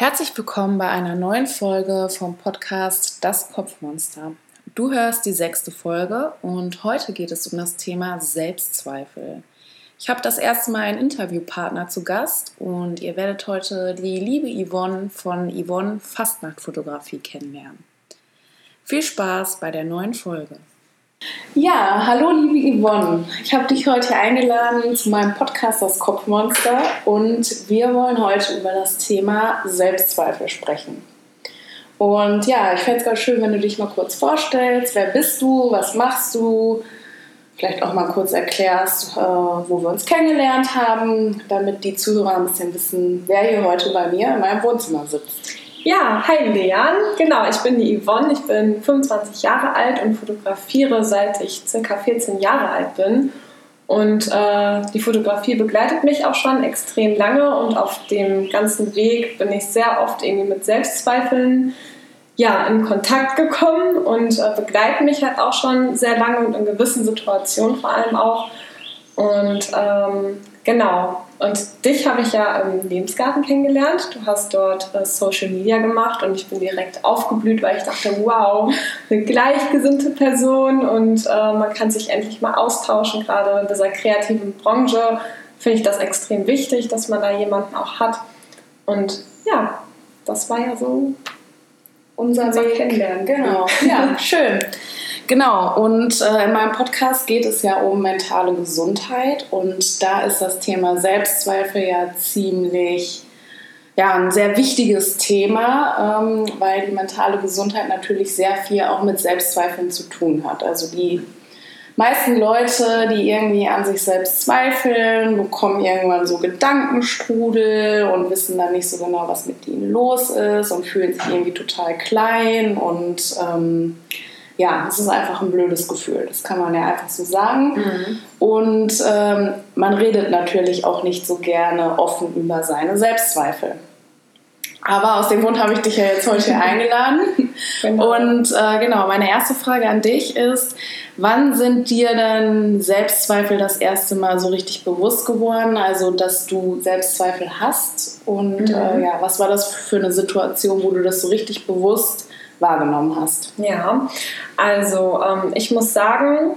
Herzlich willkommen bei einer neuen Folge vom Podcast Das Kopfmonster. Du hörst die sechste Folge und heute geht es um das Thema Selbstzweifel. Ich habe das erste Mal einen Interviewpartner zu Gast und ihr werdet heute die liebe Yvonne von Yvonne Fastnachtfotografie kennenlernen. Viel Spaß bei der neuen Folge. Ja, hallo liebe Yvonne. Ich habe dich heute eingeladen zu meinem Podcast Das Kopfmonster und wir wollen heute über das Thema Selbstzweifel sprechen. Und ja, ich fände es ganz schön, wenn du dich mal kurz vorstellst. Wer bist du? Was machst du? Vielleicht auch mal kurz erklärst, äh, wo wir uns kennengelernt haben, damit die Zuhörer ein bisschen wissen, wer hier heute bei mir in meinem Wohnzimmer sitzt. Ja, hi Leon. Genau, ich bin die Yvonne. Ich bin 25 Jahre alt und fotografiere seit ich circa 14 Jahre alt bin. Und äh, die Fotografie begleitet mich auch schon extrem lange und auf dem ganzen Weg bin ich sehr oft irgendwie mit Selbstzweifeln ja, in Kontakt gekommen und äh, begleiten mich halt auch schon sehr lange und in gewissen Situationen vor allem auch. Und ähm, Genau. Und dich habe ich ja im Lebensgarten kennengelernt. Du hast dort äh, Social Media gemacht und ich bin direkt aufgeblüht, weil ich dachte, wow, eine gleichgesinnte Person und äh, man kann sich endlich mal austauschen. Gerade in dieser kreativen Branche finde ich das extrem wichtig, dass man da jemanden auch hat. Und ja, das war ja so unser, Weg. Kennenlernen. Genau. Ja, schön. Genau, und äh, in meinem Podcast geht es ja um mentale Gesundheit und da ist das Thema Selbstzweifel ja ziemlich, ja, ein sehr wichtiges Thema, ähm, weil die mentale Gesundheit natürlich sehr viel auch mit Selbstzweifeln zu tun hat. Also die meisten Leute, die irgendwie an sich selbst zweifeln, bekommen irgendwann so Gedankenstrudel und wissen dann nicht so genau, was mit ihnen los ist und fühlen sich irgendwie total klein und ähm, ja, es ist einfach ein blödes Gefühl. Das kann man ja einfach so sagen. Mhm. Und ähm, man redet natürlich auch nicht so gerne offen über seine Selbstzweifel. Aber aus dem Grund habe ich dich ja jetzt heute eingeladen. Genau. Und äh, genau, meine erste Frage an dich ist, wann sind dir denn Selbstzweifel das erste Mal so richtig bewusst geworden? Also, dass du Selbstzweifel hast? Und mhm. äh, ja, was war das für eine Situation, wo du das so richtig bewusst wahrgenommen hast? Ja, also ähm, ich muss sagen,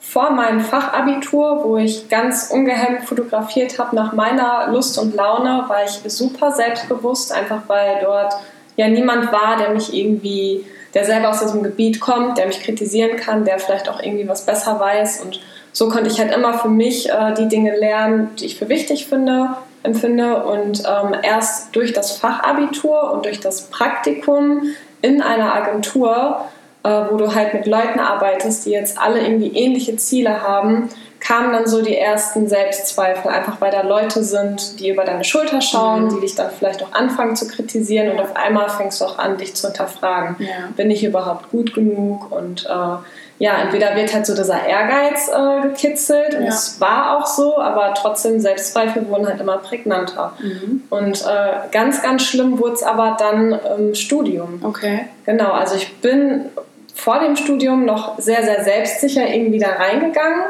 vor meinem Fachabitur, wo ich ganz ungehemmt fotografiert habe nach meiner Lust und Laune, war ich super selbstbewusst, einfach weil dort ja niemand war, der mich irgendwie, der selber aus diesem Gebiet kommt, der mich kritisieren kann, der vielleicht auch irgendwie was besser weiß. Und so konnte ich halt immer für mich äh, die Dinge lernen, die ich für wichtig finde, empfinde. Und ähm, erst durch das Fachabitur und durch das Praktikum in einer Agentur, äh, wo du halt mit Leuten arbeitest, die jetzt alle irgendwie ähnliche Ziele haben, kamen dann so die ersten Selbstzweifel, einfach weil da Leute sind, die über deine Schulter schauen, mhm. die dich dann vielleicht auch anfangen zu kritisieren und auf einmal fängst du auch an, dich zu hinterfragen. Ja. Bin ich überhaupt gut genug? Und äh, ja, entweder wird halt so dieser Ehrgeiz äh, gekitzelt und es war auch so, aber trotzdem Selbstzweifel wurden halt immer prägnanter. Mhm. Und äh, ganz, ganz schlimm wurde es aber dann im Studium. Okay. Genau, also ich bin vor dem Studium noch sehr, sehr selbstsicher irgendwie da reingegangen,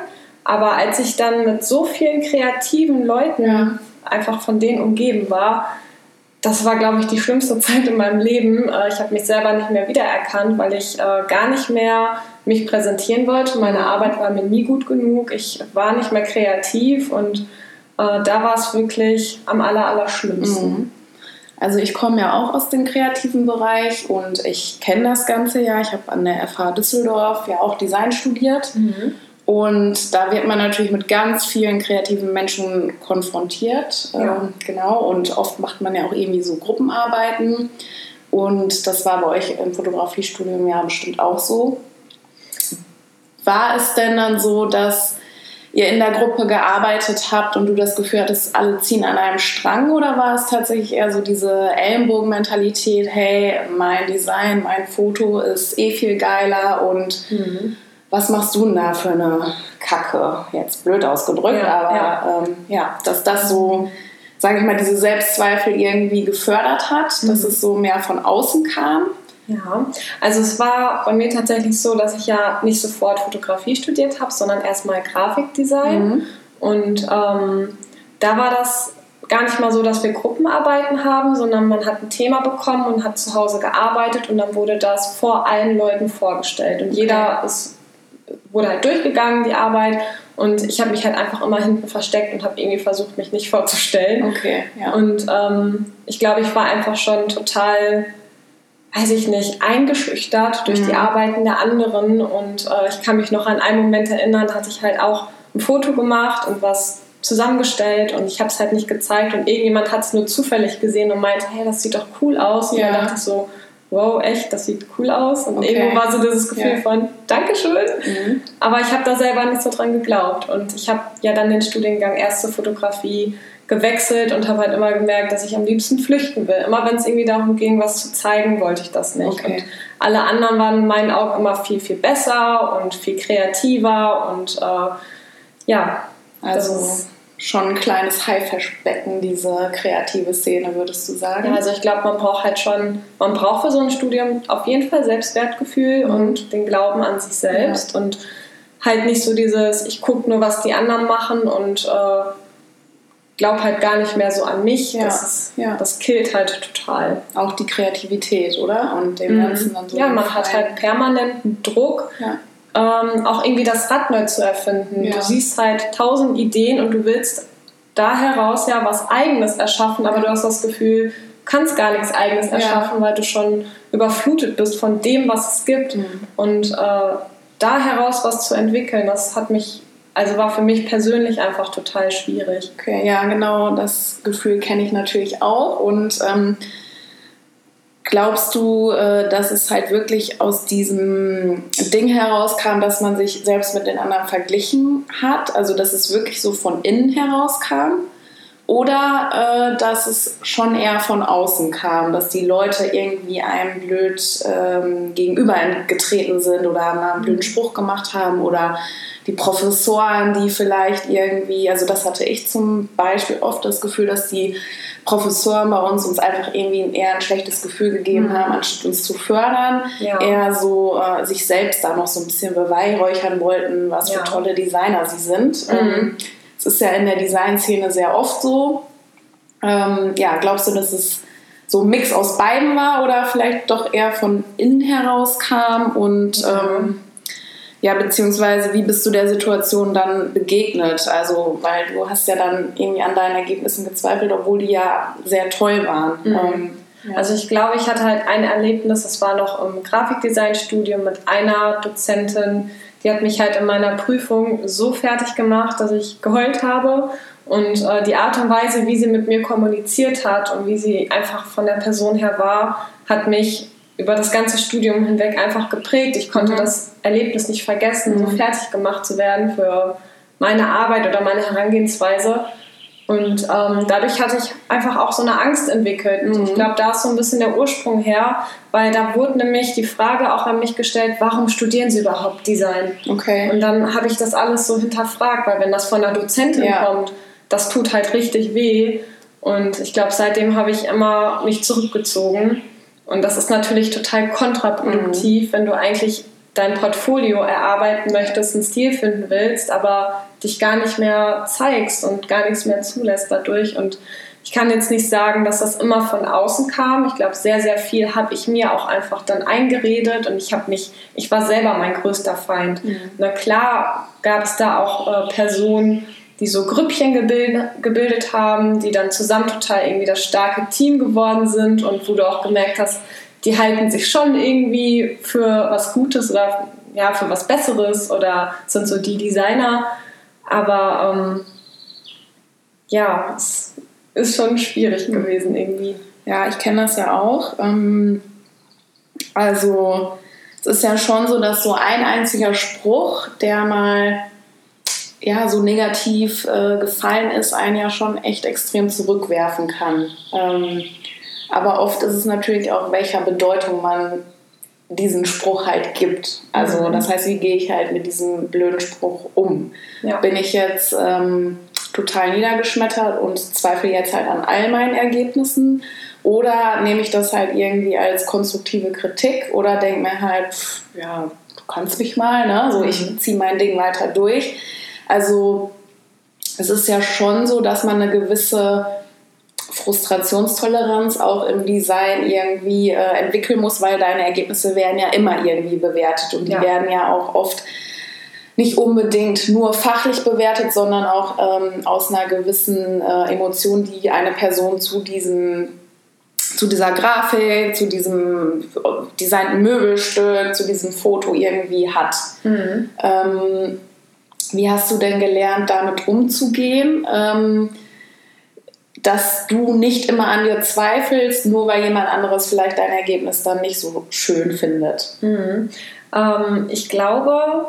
aber als ich dann mit so vielen kreativen Leuten ja. einfach von denen umgeben war, das war, glaube ich, die schlimmste Zeit in meinem Leben. Äh, ich habe mich selber nicht mehr wiedererkannt, weil ich äh, gar nicht mehr mich präsentieren wollte. Meine Arbeit war mir nie gut genug. Ich war nicht mehr kreativ und äh, da war es wirklich am aller, aller schlimmsten. Mhm. Also ich komme ja auch aus dem kreativen Bereich und ich kenne das Ganze ja. Ich habe an der FH Düsseldorf ja auch Design studiert. Mhm. Und da wird man natürlich mit ganz vielen kreativen Menschen konfrontiert. Ja. Ähm, genau. Und oft macht man ja auch irgendwie so Gruppenarbeiten. Und das war bei euch im Fotografiestudium ja bestimmt auch so. War es denn dann so, dass ihr in der Gruppe gearbeitet habt und du das Gefühl hattest, alle ziehen an einem Strang oder war es tatsächlich eher so diese Ellenbogenmentalität, hey, mein Design, mein Foto ist eh viel geiler und mhm. Was machst du denn da für eine Kacke? Jetzt blöd ausgedrückt, ja, aber ja. Ähm, ja, dass das so, sage ich mal, diese Selbstzweifel irgendwie gefördert hat, mhm. dass es so mehr von außen kam. Ja, also es war bei mir tatsächlich so, dass ich ja nicht sofort Fotografie studiert habe, sondern erstmal Grafikdesign. Mhm. Und ähm, da war das gar nicht mal so, dass wir Gruppenarbeiten haben, sondern man hat ein Thema bekommen und hat zu Hause gearbeitet und dann wurde das vor allen Leuten vorgestellt. Und jeder ist, wurde halt durchgegangen, die Arbeit. Und ich habe mich halt einfach immer hinten versteckt und habe irgendwie versucht, mich nicht vorzustellen. Okay, ja. Und ähm, ich glaube, ich war einfach schon total, weiß ich nicht, eingeschüchtert durch die Arbeiten der anderen. Und äh, ich kann mich noch an einen Moment erinnern, da hatte ich halt auch ein Foto gemacht und was zusammengestellt und ich habe es halt nicht gezeigt und irgendjemand hat es nur zufällig gesehen und meinte, hey, das sieht doch cool aus. Und Ja. dann dachte ich so, wow, echt, das sieht cool aus. Und Okay. irgendwo war so dieses Gefühl Ja. von, Dankeschön. Mhm. Aber ich habe da selber nicht so dran geglaubt. Und ich habe ja dann den Studiengang Erste Fotografie gewechselt und habe halt immer gemerkt, dass ich am liebsten flüchten will. Immer wenn es irgendwie darum ging, was zu zeigen, wollte ich das nicht. Okay. Und alle anderen waren in meinen Augen immer viel, viel besser und viel kreativer und äh, ja, Also schon ein kleines Haifischbecken, diese kreative Szene, würdest du sagen? Ja, also ich glaube, man braucht halt schon, man braucht für so ein Studium auf jeden Fall Selbstwertgefühl Mhm. und den Glauben an sich selbst und halt nicht so dieses, ich gucke nur, was die anderen machen und äh, glaube halt gar nicht mehr so an mich. Ja, Das, ja. das killt halt total. Auch die Kreativität, oder? Und dem Ganzen dann so. Mhm. ja, man den hat halt permanenten Druck, Ja. Ähm, auch irgendwie das Rad neu zu erfinden. Ja. Du siehst halt tausend Ideen und du willst da heraus ja was Eigenes erschaffen, aber du hast das Gefühl, du kannst gar nichts Eigenes Ja. erschaffen, weil du schon überflutet bist von dem, was es gibt. Mhm. Und äh, da heraus was zu entwickeln, das hat mich, also war für mich persönlich einfach total schwierig. Okay, ja, genau, das Gefühl kenne ich natürlich auch. Und ähm, glaubst du, äh, dass es halt wirklich aus diesem Ding herauskam, dass man sich selbst mit den anderen verglichen hat? Also, dass es wirklich so von innen herauskam? Oder äh, dass es schon eher von außen kam, dass die Leute irgendwie einem blöd ähm, gegenübergetreten sind oder mal einen blöden Spruch gemacht haben oder die Professoren, die vielleicht irgendwie, also das hatte ich zum Beispiel oft das Gefühl, dass die Professoren bei uns uns einfach irgendwie eher ein schlechtes Gefühl gegeben haben, anstatt uns zu fördern, Ja. eher so äh, sich selbst da noch so ein bisschen beweihräuchern wollten, was Ja. für tolle Designer sie sind. Ähm, es ist ja in der Designszene sehr oft so. Ähm, ja, glaubst du, dass es so ein Mix aus beiden war oder vielleicht doch eher von innen heraus kam und ähm, ja, beziehungsweise wie bist du der Situation dann begegnet? Also, weil du hast ja dann irgendwie an deinen Ergebnissen gezweifelt, obwohl die ja sehr toll waren. Ähm, ja. Also ich glaube, ich hatte halt ein Erlebnis, das war noch im Grafikdesign-Studium mit einer Dozentin, die hat mich halt in meiner Prüfung so fertig gemacht, dass ich geheult habe. Und äh, die Art und Weise, wie sie mit mir kommuniziert hat und wie sie einfach von der Person her war, hat mich über das ganze Studium hinweg einfach geprägt. Ich konnte Mhm. das Erlebnis nicht vergessen, so Mhm. fertig gemacht zu werden für meine Arbeit oder meine Herangehensweise. Und ähm, dadurch hatte ich einfach auch so eine Angst entwickelt. Und ich glaube, da ist so ein bisschen der Ursprung her, weil da wurde nämlich die Frage auch an mich gestellt, warum studieren Sie überhaupt Design? okay. Und dann habe ich das alles so hinterfragt, weil wenn das von einer Dozentin Ja. kommt, das tut halt richtig weh. Und ich glaube, seitdem habe ich immer mich zurückgezogen. Und das ist natürlich total kontraproduktiv, wenn du eigentlich dein Portfolio erarbeiten möchtest, einen Stil finden willst, aber dich gar nicht mehr zeigst und gar nichts mehr zulässt dadurch. Und ich kann jetzt nicht sagen, dass das immer von außen kam. Ich glaube, sehr, sehr viel habe ich mir auch einfach dann eingeredet und ich habe mich, ich war selber mein größter Feind. Na klar gab es da auch äh, Personen, die so Grüppchen gebildet, gebildet haben, die dann zusammen total irgendwie das starke Team geworden sind und wo du auch gemerkt hast, die halten sich schon irgendwie für was Gutes oder ja, für was Besseres oder sind so die Designer. Aber ähm, ja, es ist schon schwierig gewesen irgendwie. Ja, ich kenne das ja auch. Ähm, also es ist ja schon so, dass so ein einziger Spruch, der mal ja so negativ äh, gefallen ist, einen ja schon echt extrem zurückwerfen kann. Ähm, aber oft ist es natürlich auch, welcher Bedeutung man diesen Spruch halt gibt. Also Mhm. das heißt, wie gehe ich halt mit diesem blöden Spruch um? Ja. Bin ich jetzt ähm, total niedergeschmettert und zweifle jetzt halt an all meinen Ergebnissen? Oder nehme ich das halt irgendwie als konstruktive Kritik oder denke mir halt, pff, ja, du kannst mich mal, ne? So, ich ziehe mein Ding weiter durch. Also es ist ja schon so, dass man eine gewisse Frustrationstoleranz auch im Design irgendwie äh, entwickeln musst, weil deine Ergebnisse werden ja immer irgendwie bewertet und die ja. werden ja auch oft nicht unbedingt nur fachlich bewertet, sondern auch ähm, aus einer gewissen äh, Emotion, die eine Person zu diesem zu dieser Grafik, zu diesem designten Möbelstück, zu diesem Foto irgendwie hat. Mhm. Ähm, wie hast du denn gelernt, damit umzugehen? Ähm, dass du nicht immer an dir zweifelst, nur weil jemand anderes vielleicht dein Ergebnis dann nicht so schön findet. Mhm. Ähm, ich glaube,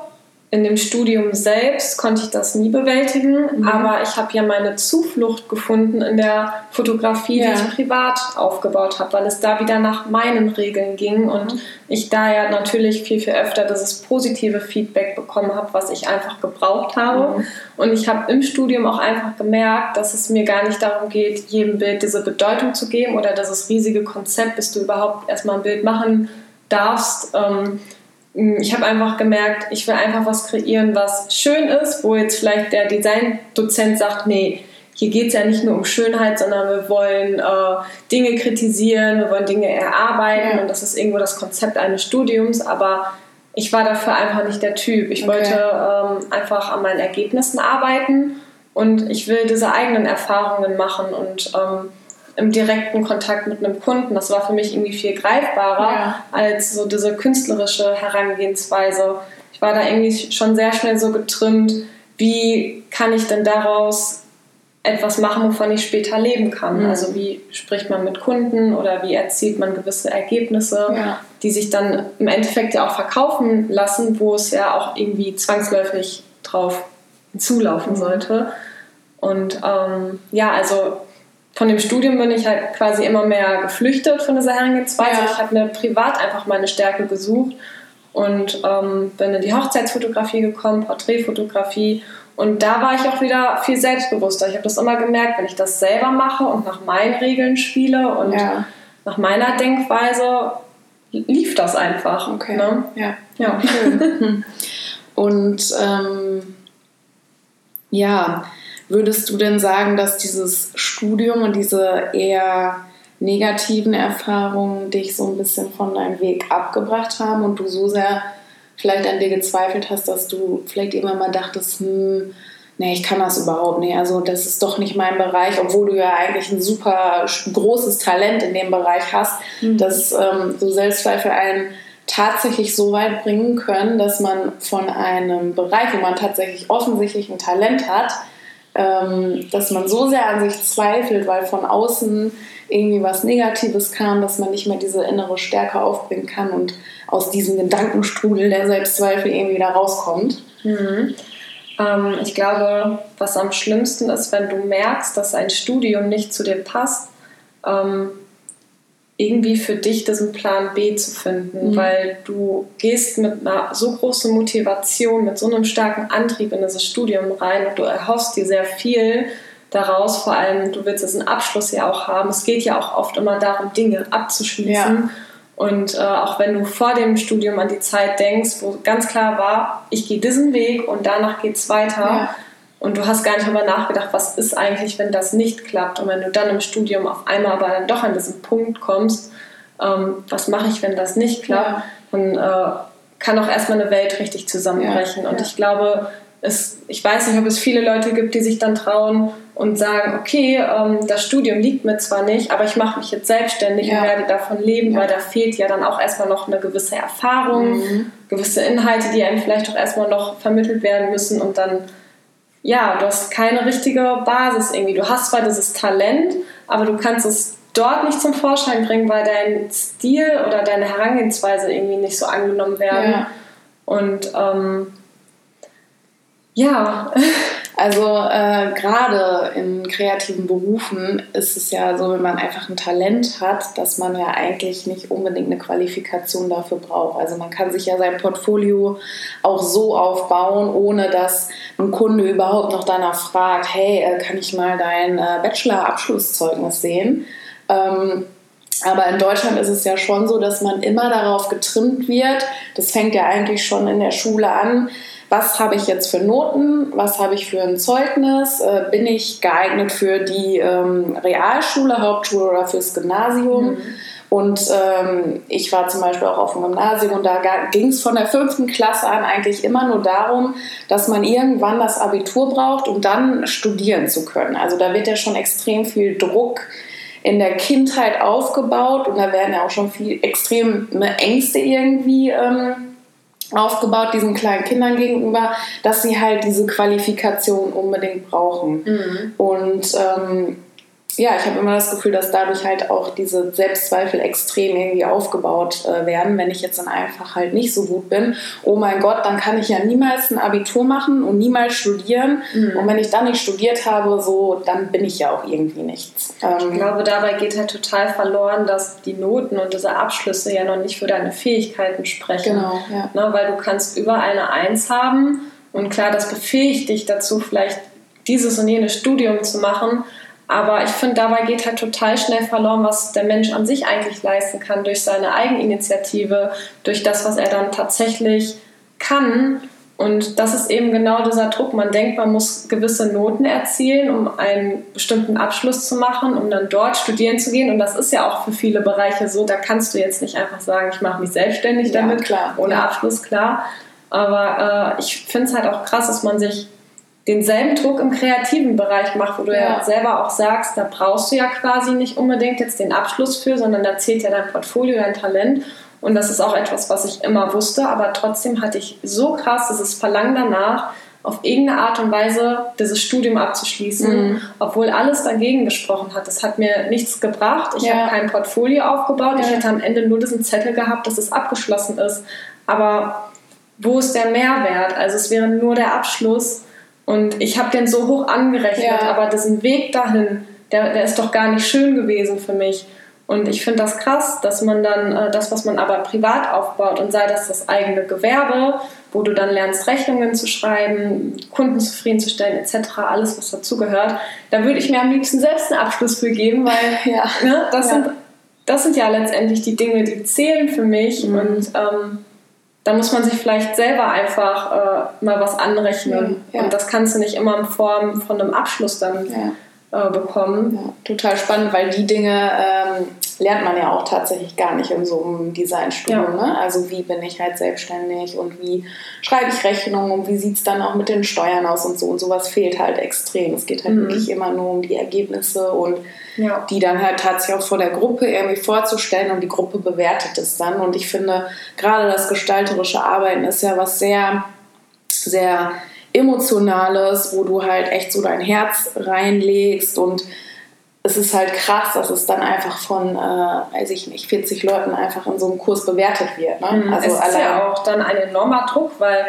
in dem Studium selbst konnte ich das nie bewältigen, mhm. aber ich habe ja meine Zuflucht gefunden in der Fotografie, ja. die ich privat aufgebaut habe, weil es da wieder nach meinen Regeln ging mhm. und ich da ja natürlich viel, viel öfter dieses positive Feedback bekommen habe, was ich einfach gebraucht habe. Mhm. Und ich habe im Studium auch einfach gemerkt, dass es mir gar nicht darum geht, jedem Bild diese Bedeutung zu geben oder dieses riesige Konzept, bis du überhaupt erstmal ein Bild machen darfst. Ähm, hm, ich habe einfach gemerkt, ich will einfach was kreieren, was schön ist, wo jetzt vielleicht der Design-Dozent sagt, nee, hier geht es ja nicht nur um Schönheit, sondern wir wollen äh, Dinge kritisieren, wir wollen Dinge erarbeiten ja. und das ist irgendwo das Konzept eines Studiums, aber ich war dafür einfach nicht der Typ. Ich okay. wollte ähm, einfach an meinen Ergebnissen arbeiten und ich will diese eigenen Erfahrungen machen und ähm, im direkten Kontakt mit einem Kunden. Das war für mich irgendwie viel greifbarer ja. als so diese künstlerische Herangehensweise. Ich war da irgendwie schon sehr schnell so getrimmt, wie kann ich denn daraus etwas machen, wovon ich später leben kann. Mhm. Also wie spricht man mit Kunden oder wie erzielt man gewisse Ergebnisse, ja. die sich dann im Endeffekt ja auch verkaufen lassen, wo es ja auch irgendwie zwangsläufig drauf zulaufen mhm. sollte. Und ähm, ja, also von dem Studium bin ich halt quasi immer mehr geflüchtet von dieser Herangehensweise. Ja. Ich habe mir privat einfach meine Stärke gesucht und ähm, bin in die Hochzeitsfotografie gekommen, Porträtfotografie. Und da war ich auch wieder viel selbstbewusster. Ich habe das immer gemerkt, wenn ich das selber mache und nach meinen Regeln spiele und ja. nach meiner Denkweise, lief das einfach. Okay. Ne? Ja. ja. Schön. und ähm, ja, Würdest du denn sagen, dass dieses Studium und diese eher negativen Erfahrungen dich so ein bisschen von deinem Weg abgebracht haben und du so sehr vielleicht an dir gezweifelt hast, dass du vielleicht immer mal dachtest, hm, nee, ich kann das überhaupt nicht. Also das ist doch nicht mein Bereich, obwohl du ja eigentlich ein super großes Talent in dem Bereich hast, mhm. dass ähm, so Selbstzweifel einen tatsächlich so weit bringen können, dass man von einem Bereich, wo man tatsächlich offensichtlich ein Talent hat, dass man so sehr an sich zweifelt, weil von außen irgendwie was Negatives kam, dass man nicht mehr diese innere Stärke aufbringen kann und aus diesem Gedankenstrudel der Selbstzweifel irgendwie da rauskommt. Mhm. Ähm, ich glaube, was am schlimmsten ist, wenn du merkst, dass ein Studium nicht zu dir passt, ähm, irgendwie für dich diesen Plan B zu finden, mhm. weil du gehst mit einer so großen Motivation, mit so einem starken Antrieb in dieses Studium rein und du erhoffst dir sehr viel daraus, vor allem du willst diesen Abschluss ja auch haben. Es geht ja auch oft immer darum, Dinge abzuschließen. Ja. Und äh, auch wenn du vor dem Studium an die Zeit denkst, wo ganz klar war, ich gehe diesen Weg und danach geht es weiter. Ja und du hast gar nicht darüber nachgedacht, was ist eigentlich, wenn das nicht klappt. Und wenn du dann im Studium auf einmal aber dann doch an diesen Punkt kommst, ähm, was mache ich, wenn das nicht klappt, ja. dann äh, kann auch erstmal eine Welt richtig zusammenbrechen. Ja. Und ja. ich glaube, es, ich weiß nicht, ob es viele Leute gibt, die sich dann trauen und sagen, okay, ähm, das Studium liegt mir zwar nicht, aber ich mache mich jetzt selbstständig und werde davon leben, weil da fehlt ja dann auch erstmal noch eine gewisse Erfahrung, mhm. gewisse Inhalte, die einem vielleicht auch erstmal noch vermittelt werden müssen und dann ja, du hast keine richtige Basis irgendwie. Du hast zwar dieses Talent, aber du kannst es dort nicht zum Vorschein bringen, weil dein Stil oder deine Herangehensweise irgendwie nicht so angenommen werden. Ja. Und ähm, ja. Also äh, gerade in kreativen Berufen ist es ja so, wenn man einfach ein Talent hat, dass man ja eigentlich nicht unbedingt eine Qualifikation dafür braucht. Also man kann sich ja sein Portfolio auch so aufbauen, ohne dass ein Kunde überhaupt noch danach fragt, hey, äh, kann ich mal dein äh, Bachelor-Abschlusszeugnis sehen? Ähm, aber in Deutschland ist es ja schon so, dass man immer darauf getrimmt wird. Das fängt ja eigentlich schon in der Schule an was habe ich jetzt für Noten, was habe ich für ein Zeugnis, äh, bin ich geeignet für die ähm, Realschule, Hauptschule oder fürs Gymnasium. Mhm. Und ähm, ich war zum Beispiel auch auf dem Gymnasium und da ging es von der fünften Klasse an eigentlich immer nur darum, dass man irgendwann das Abitur braucht, um dann studieren zu können. Also da wird ja schon extrem viel Druck in der Kindheit aufgebaut und da werden ja auch schon viel extreme Ängste irgendwie ähm, aufgebaut diesen kleinen Kindern gegenüber, dass sie halt diese Qualifikation unbedingt brauchen. Mhm. Und ähm, ja, ich habe immer das Gefühl, dass dadurch halt auch diese Selbstzweifel extrem irgendwie aufgebaut äh, werden, wenn ich jetzt dann einfach halt nicht so gut bin. Oh mein Gott, dann kann ich ja niemals ein Abitur machen und niemals studieren. Mhm. Und wenn ich dann nicht studiert habe, so, dann bin ich ja auch irgendwie nichts. Ähm, ich glaube, dabei geht halt total verloren, dass die Noten und diese Abschlüsse ja noch nicht für deine Fähigkeiten sprechen. Genau, ja. Ne, weil du kannst über eine Eins haben und klar, das befähigt dich dazu, vielleicht dieses und jenes Studium zu machen. Aber ich finde, dabei geht halt total schnell verloren, was der Mensch an sich eigentlich leisten kann durch seine Eigeninitiative, durch das, was er dann tatsächlich kann. Und das ist eben genau dieser Druck. Man denkt, man muss gewisse Noten erzielen, um einen bestimmten Abschluss zu machen, um dann dort studieren zu gehen. Und das ist ja auch für viele Bereiche so. Da kannst du jetzt nicht einfach sagen, ich mache mich selbstständig ja, damit, klar, ohne ja. Abschluss, klar. Aber äh, ich finde es halt auch krass, dass man sich denselben Druck im kreativen Bereich macht, wo du ja. ja. selber auch sagst, da brauchst du ja quasi nicht unbedingt jetzt den Abschluss für, sondern da zählt ja dein Portfolio, dein Talent. Und das ist auch etwas, was ich immer wusste, aber trotzdem hatte ich so krass dieses Verlangen danach, auf irgendeine Art und Weise dieses Studium abzuschließen, mhm. obwohl alles dagegen gesprochen hat. Das hat mir nichts gebracht. Ich ja. habe kein Portfolio aufgebaut. Ja. Ich hätte am Ende nur diesen Zettel gehabt, dass es abgeschlossen ist. Aber wo ist der Mehrwert? Also es wäre nur der Abschluss und ich habe den so hoch angerechnet, ja. aber diesen Weg dahin, der, der ist doch gar nicht schön gewesen für mich. Und ich finde das krass, dass man dann äh, das, was man aber privat aufbaut und sei das das eigene Gewerbe, wo du dann lernst, Rechnungen zu schreiben, Kunden zufriedenzustellen etc., alles, was dazugehört, da würde ich mir am liebsten selbst einen Abschluss für geben, weil ja. ne, das, ja. Sind, das sind ja letztendlich die Dinge, die zählen für mich. Mhm. Und ähm, da muss man sich vielleicht selber einfach äh, mal was anrechnen. Ja. Und das kannst du nicht immer in Form von einem Abschluss dann ja. Äh, bekommen. total spannend, weil die Dinge ähm, lernt man ja auch tatsächlich gar nicht in so einem Designstudium. Ne? Also wie bin ich halt selbstständig und wie schreibe ich Rechnungen und wie sieht es dann auch mit den Steuern aus und so. Und sowas fehlt halt extrem. Es geht halt mhm. wirklich immer nur um die Ergebnisse und ja. die dann halt tatsächlich auch vor der Gruppe irgendwie vorzustellen und die Gruppe bewertet es dann. Und ich finde, gerade das gestalterische Arbeiten ist ja was sehr, sehr Emotionales, wo du halt echt so dein Herz reinlegst und es ist halt krass, dass es dann einfach von, äh, weiß ich nicht, 40 Leuten einfach in so einem Kurs bewertet wird. Ne? Mhm. Also es ist ja auch dann ein enormer Druck, weil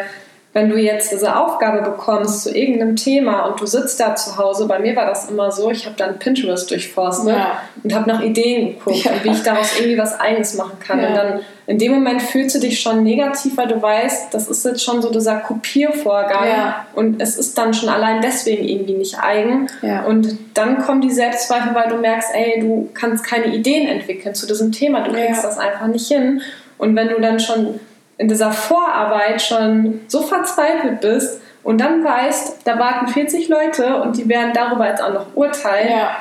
wenn du jetzt diese Aufgabe bekommst zu irgendeinem Thema und du sitzt da zu Hause, bei mir war das immer so, ich habe dann Pinterest durchforstet ja. und habe nach Ideen geguckt, ja. wie ich daraus irgendwie was Eigenes machen kann. Ja. Und dann in dem Moment fühlst du dich schon negativ, weil du weißt, das ist jetzt schon so dieser Kopiervorgang und es ist dann schon allein deswegen irgendwie nicht eigen. Und dann kommen die Selbstzweifel, weil du merkst, ey, du kannst keine Ideen entwickeln zu diesem Thema, du kriegst das einfach nicht hin. Und wenn du dann schon in dieser Vorarbeit schon so verzweifelt bist und dann weißt, da warten 40 Leute und die werden darüber jetzt auch noch urteilen. Ja.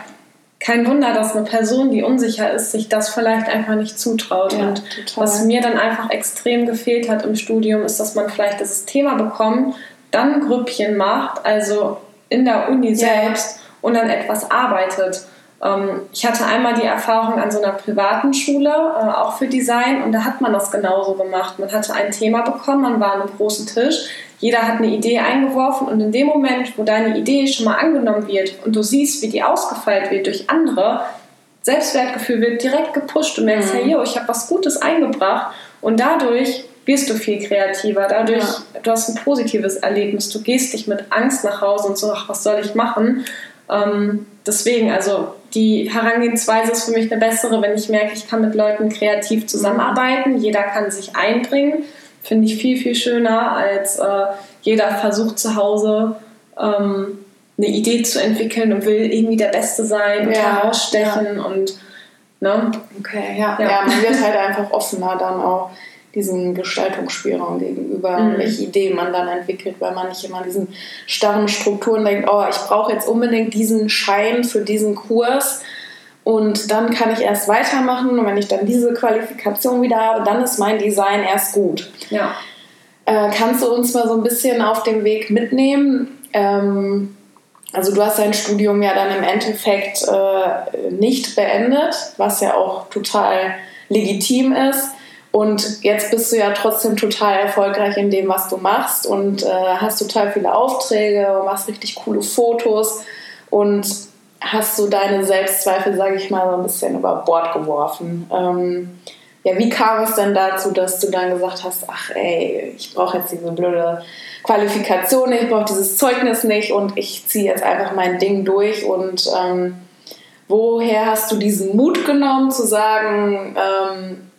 Kein Wunder, dass eine Person, die unsicher ist, sich das vielleicht einfach nicht zutraut. Ja, und total. was mir dann einfach extrem gefehlt hat im Studium, ist, dass man vielleicht dieses Thema bekommt, dann Grüppchen macht, also in der Uni selbst ja. und dann etwas arbeitet. Ähm, ich hatte einmal die Erfahrung an so einer privaten Schule, äh, auch für Design, und da hat man das genauso gemacht. Man hatte ein Thema bekommen, man war an einem großen Tisch, jeder hat eine Idee eingeworfen und in dem Moment, wo deine Idee schon mal angenommen wird und du siehst, wie die ausgefeilt wird durch andere, Selbstwertgefühl wird direkt gepusht. Du merkst, mhm. hey, yo, ich habe was Gutes eingebracht und dadurch wirst du viel kreativer. Dadurch, ja. du hast ein positives Erlebnis. Du gehst dich mit Angst nach Hause und so, ach, was soll ich machen? Ähm, deswegen, also die Herangehensweise ist für mich eine bessere, wenn ich merke, ich kann mit Leuten kreativ zusammenarbeiten, jeder kann sich einbringen. Finde ich viel, viel schöner, als äh, jeder versucht zu Hause ähm, eine Idee zu entwickeln und will irgendwie der Beste sein und ja, herausstechen ja. und ne? Okay, ja. ja. ja. man wird halt einfach offener dann auch diesen Gestaltungsspielraum gegenüber, mhm. welche Ideen man dann entwickelt, weil man nicht immer diesen starren Strukturen denkt, oh, ich brauche jetzt unbedingt diesen Schein für diesen Kurs und dann kann ich erst weitermachen und wenn ich dann diese Qualifikation wieder habe, dann ist mein Design erst gut. Ja. Äh, kannst du uns mal so ein bisschen auf dem Weg mitnehmen? Ähm, also du hast dein Studium ja dann im Endeffekt äh, nicht beendet, was ja auch total legitim ist. Und jetzt bist du ja trotzdem total erfolgreich in dem, was du machst und äh, hast total viele Aufträge, machst richtig coole Fotos und hast du deine Selbstzweifel, sage ich mal, so ein bisschen über Bord geworfen. Ähm, ja, wie kam es denn dazu, dass du dann gesagt hast, ach ey, ich brauche jetzt diese blöde Qualifikation ich brauche dieses Zeugnis nicht und ich ziehe jetzt einfach mein Ding durch und ähm, woher hast du diesen Mut genommen zu sagen, ähm,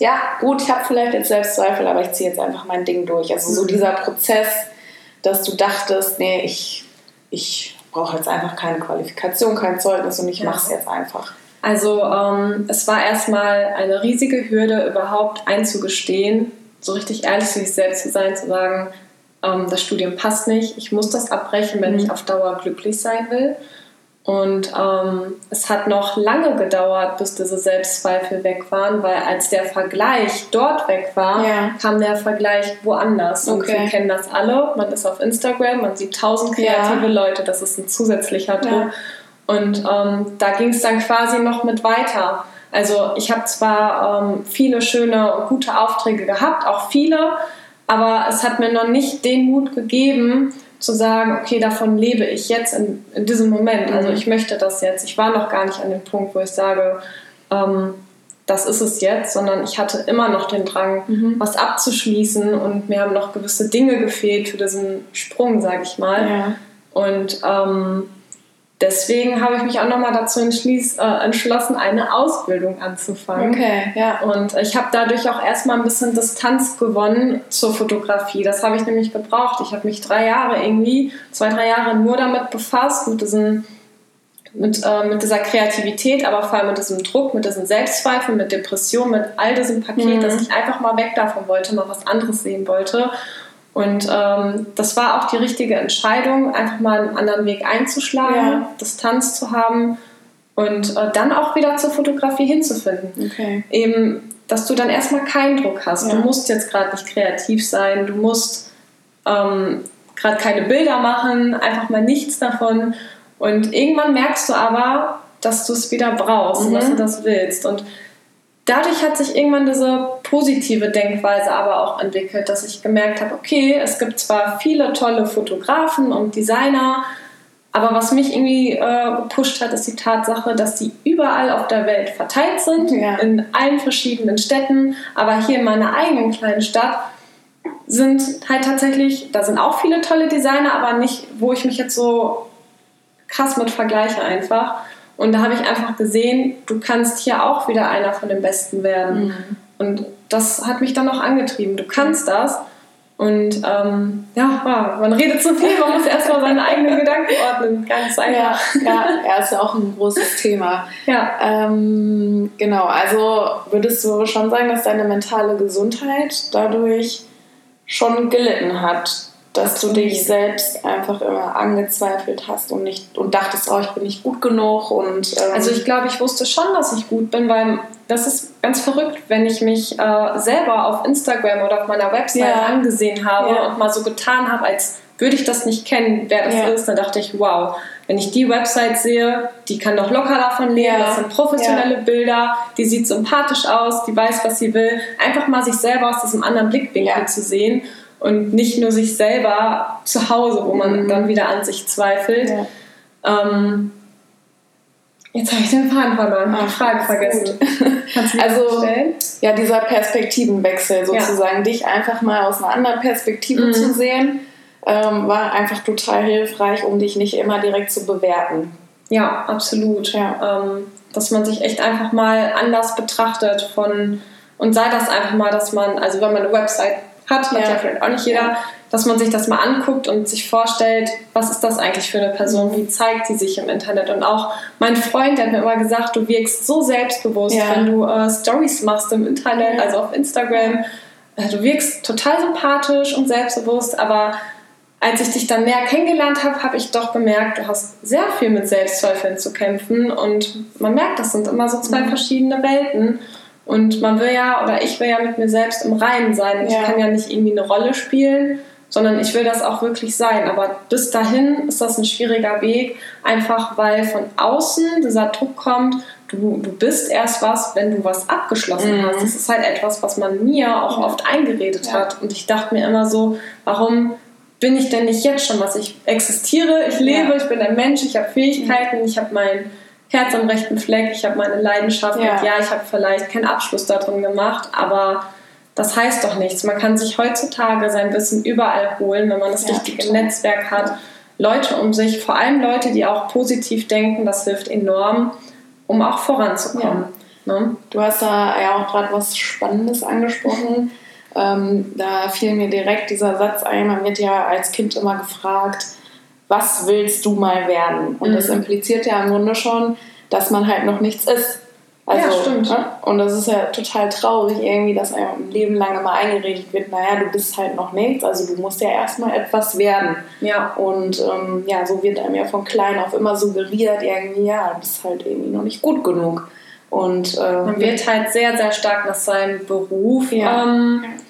ja, gut, ich habe vielleicht jetzt Selbstzweifel, aber ich ziehe jetzt einfach mein Ding durch. Also so mhm. dieser Prozess, dass du dachtest, nee, ich, ich brauche jetzt einfach keine Qualifikation, kein Zeugnis und ich mache es jetzt einfach. Also ähm, es war erstmal eine riesige Hürde, überhaupt einzugestehen, so richtig ehrlich zu sich selbst zu sein, zu sagen, ähm, das Studium passt nicht, ich muss das abbrechen, wenn mhm. ich auf Dauer glücklich sein will. Und ähm, es hat noch lange gedauert, bis diese Selbstzweifel weg waren, weil als der Vergleich dort weg war, ja. kam der Vergleich woanders. Okay. Und wir kennen das alle. Man ist auf Instagram, man sieht tausend kreative ja. Leute, das ist ein zusätzlicher Druck. Ja. Und ähm, da ging es dann quasi noch mit weiter. Also ich habe zwar ähm, viele schöne und gute Aufträge gehabt, auch viele, aber es hat mir noch nicht den Mut gegeben, zu sagen, okay, davon lebe ich jetzt in, in diesem Moment. Also mhm. ich möchte das jetzt. Ich war noch gar nicht an dem Punkt, wo ich sage, ähm, das ist es jetzt, sondern ich hatte immer noch den Drang, mhm. was abzuschließen und mir haben noch gewisse Dinge gefehlt für diesen Sprung, sage ich mal. Ja. Und ähm, deswegen habe ich mich auch nochmal dazu äh, entschlossen, eine Ausbildung anzufangen. Okay, ja. Und ich habe dadurch auch erstmal ein bisschen Distanz gewonnen zur Fotografie. Das habe ich nämlich gebraucht. Ich habe mich drei Jahre irgendwie, zwei, drei Jahre nur damit befasst, mit diesen mit, äh, mit dieser Kreativität, aber vor allem mit diesem Druck, mit diesen Selbstzweifeln, mit Depressionen, mit all diesem Paket, mhm. dass ich einfach mal weg davon wollte, mal was anderes sehen wollte. Und ähm, das war auch die richtige Entscheidung, einfach mal einen anderen Weg einzuschlagen, ja. Distanz zu haben und äh, dann auch wieder zur Fotografie hinzufinden. Okay. Eben, dass du dann erstmal keinen Druck hast. Ja. Du musst jetzt gerade nicht kreativ sein, du musst ähm, gerade keine Bilder machen, einfach mal nichts davon. Und irgendwann merkst du aber, dass du es wieder brauchst mhm. und dass du das willst. Und dadurch hat sich irgendwann diese positive Denkweise aber auch entwickelt, dass ich gemerkt habe, okay, es gibt zwar viele tolle Fotografen und Designer, aber was mich irgendwie äh, gepusht hat, ist die Tatsache, dass die überall auf der Welt verteilt sind, ja. in allen verschiedenen Städten, aber hier in meiner eigenen kleinen Stadt sind halt tatsächlich, da sind auch viele tolle Designer, aber nicht, wo ich mich jetzt so krass mit vergleiche einfach. Und da habe ich einfach gesehen, du kannst hier auch wieder einer von den Besten werden. Mhm. Und das hat mich dann auch angetrieben. Du kannst das. Und ähm, ja, man redet zu viel, man muss erstmal seine eigenen Gedanken ordnen. Ganz einfach. Ja, ja, er ist ja auch ein großes Thema. Ja. Ähm, genau, also würdest du schon sagen, dass deine mentale Gesundheit dadurch schon gelitten hat? dass du dich selbst einfach immer angezweifelt hast und nicht und dachtest, oh, ich bin nicht gut genug und ähm also ich glaube, ich wusste schon, dass ich gut bin, weil das ist ganz verrückt, wenn ich mich äh, selber auf Instagram oder auf meiner Website ja. angesehen habe ja. und mal so getan habe, als würde ich das nicht kennen, wer das ja. ist, dann dachte ich, wow, wenn ich die Website sehe, die kann doch locker davon leben, das sind professionelle Bilder, die sieht sympathisch aus, die weiß, was sie will. Einfach mal sich selber aus diesem anderen Blickwinkel zu sehen und nicht nur sich selber zu Hause, wo man mhm. dann wieder an sich zweifelt. Ähm, jetzt habe ich den Faden verloren, die Frage vergessen. Kannst du also, ja, dieser Perspektivenwechsel sozusagen, ja. dich einfach mal aus einer anderen Perspektive mhm. zu sehen, ähm, war einfach total hilfreich, um dich nicht immer direkt zu bewerten. Ja, absolut. Ja. Ähm, dass man sich echt einfach mal anders betrachtet von und sei das einfach mal, dass man, also wenn man eine Website hat, hat ja, ja vielleicht auch nicht jeder, dass man sich das mal anguckt und sich vorstellt, was ist das eigentlich für eine Person, wie zeigt sie sich im Internet. Und auch mein Freund, der hat mir immer gesagt, du wirkst so selbstbewusst, ja. wenn du äh, Stories machst im Internet, also auf Instagram. Äh, du wirkst total sympathisch und selbstbewusst, aber als ich dich dann mehr kennengelernt habe, habe ich doch gemerkt, du hast sehr viel mit Selbstzweifeln zu kämpfen und man merkt, das sind immer so zwei mhm. verschiedene Welten. Und man will ja, oder ich will ja mit mir selbst im Reinen sein. Ja. Ich kann ja nicht irgendwie eine Rolle spielen, sondern ich will das auch wirklich sein. Aber bis dahin ist das ein schwieriger Weg, einfach weil von außen dieser Druck kommt, du, du bist erst was, wenn du was abgeschlossen mhm. hast. Das ist halt etwas, was man mir auch oft eingeredet ja. hat. Und ich dachte mir immer so, warum bin ich denn nicht jetzt schon was? Ich existiere, ich lebe, ja. ich bin ein Mensch, ich habe Fähigkeiten, ich habe mein Herz am rechten Fleck, ich habe meine Leidenschaft ja. und ja, ich habe vielleicht keinen Abschluss darin gemacht, aber das heißt doch nichts. Man kann sich heutzutage sein Wissen überall holen, wenn man das ja, richtige total. Netzwerk hat. Leute um sich, vor allem Leute, die auch positiv denken, das hilft enorm, um auch voranzukommen. Ja. Ne? Du hast da ja auch gerade was Spannendes angesprochen. Ähm, da fiel mir direkt dieser Satz ein, man wird ja als Kind immer gefragt, was willst du mal werden? Und mhm. das impliziert ja im Grunde schon, dass man halt noch nichts ist. Also, ja, stimmt. Ne? Und das ist ja total traurig irgendwie, dass einem ein Leben lang immer eingeredet wird, naja, du bist halt noch nichts, also du musst ja erstmal etwas werden. Ja. Und ähm, ja, so wird einem ja von klein auf immer suggeriert, irgendwie, ja, du bist halt irgendwie noch nicht gut genug. Und, äh, Man wird halt sehr, sehr stark nach seinem Beruf ja. ähm, äh,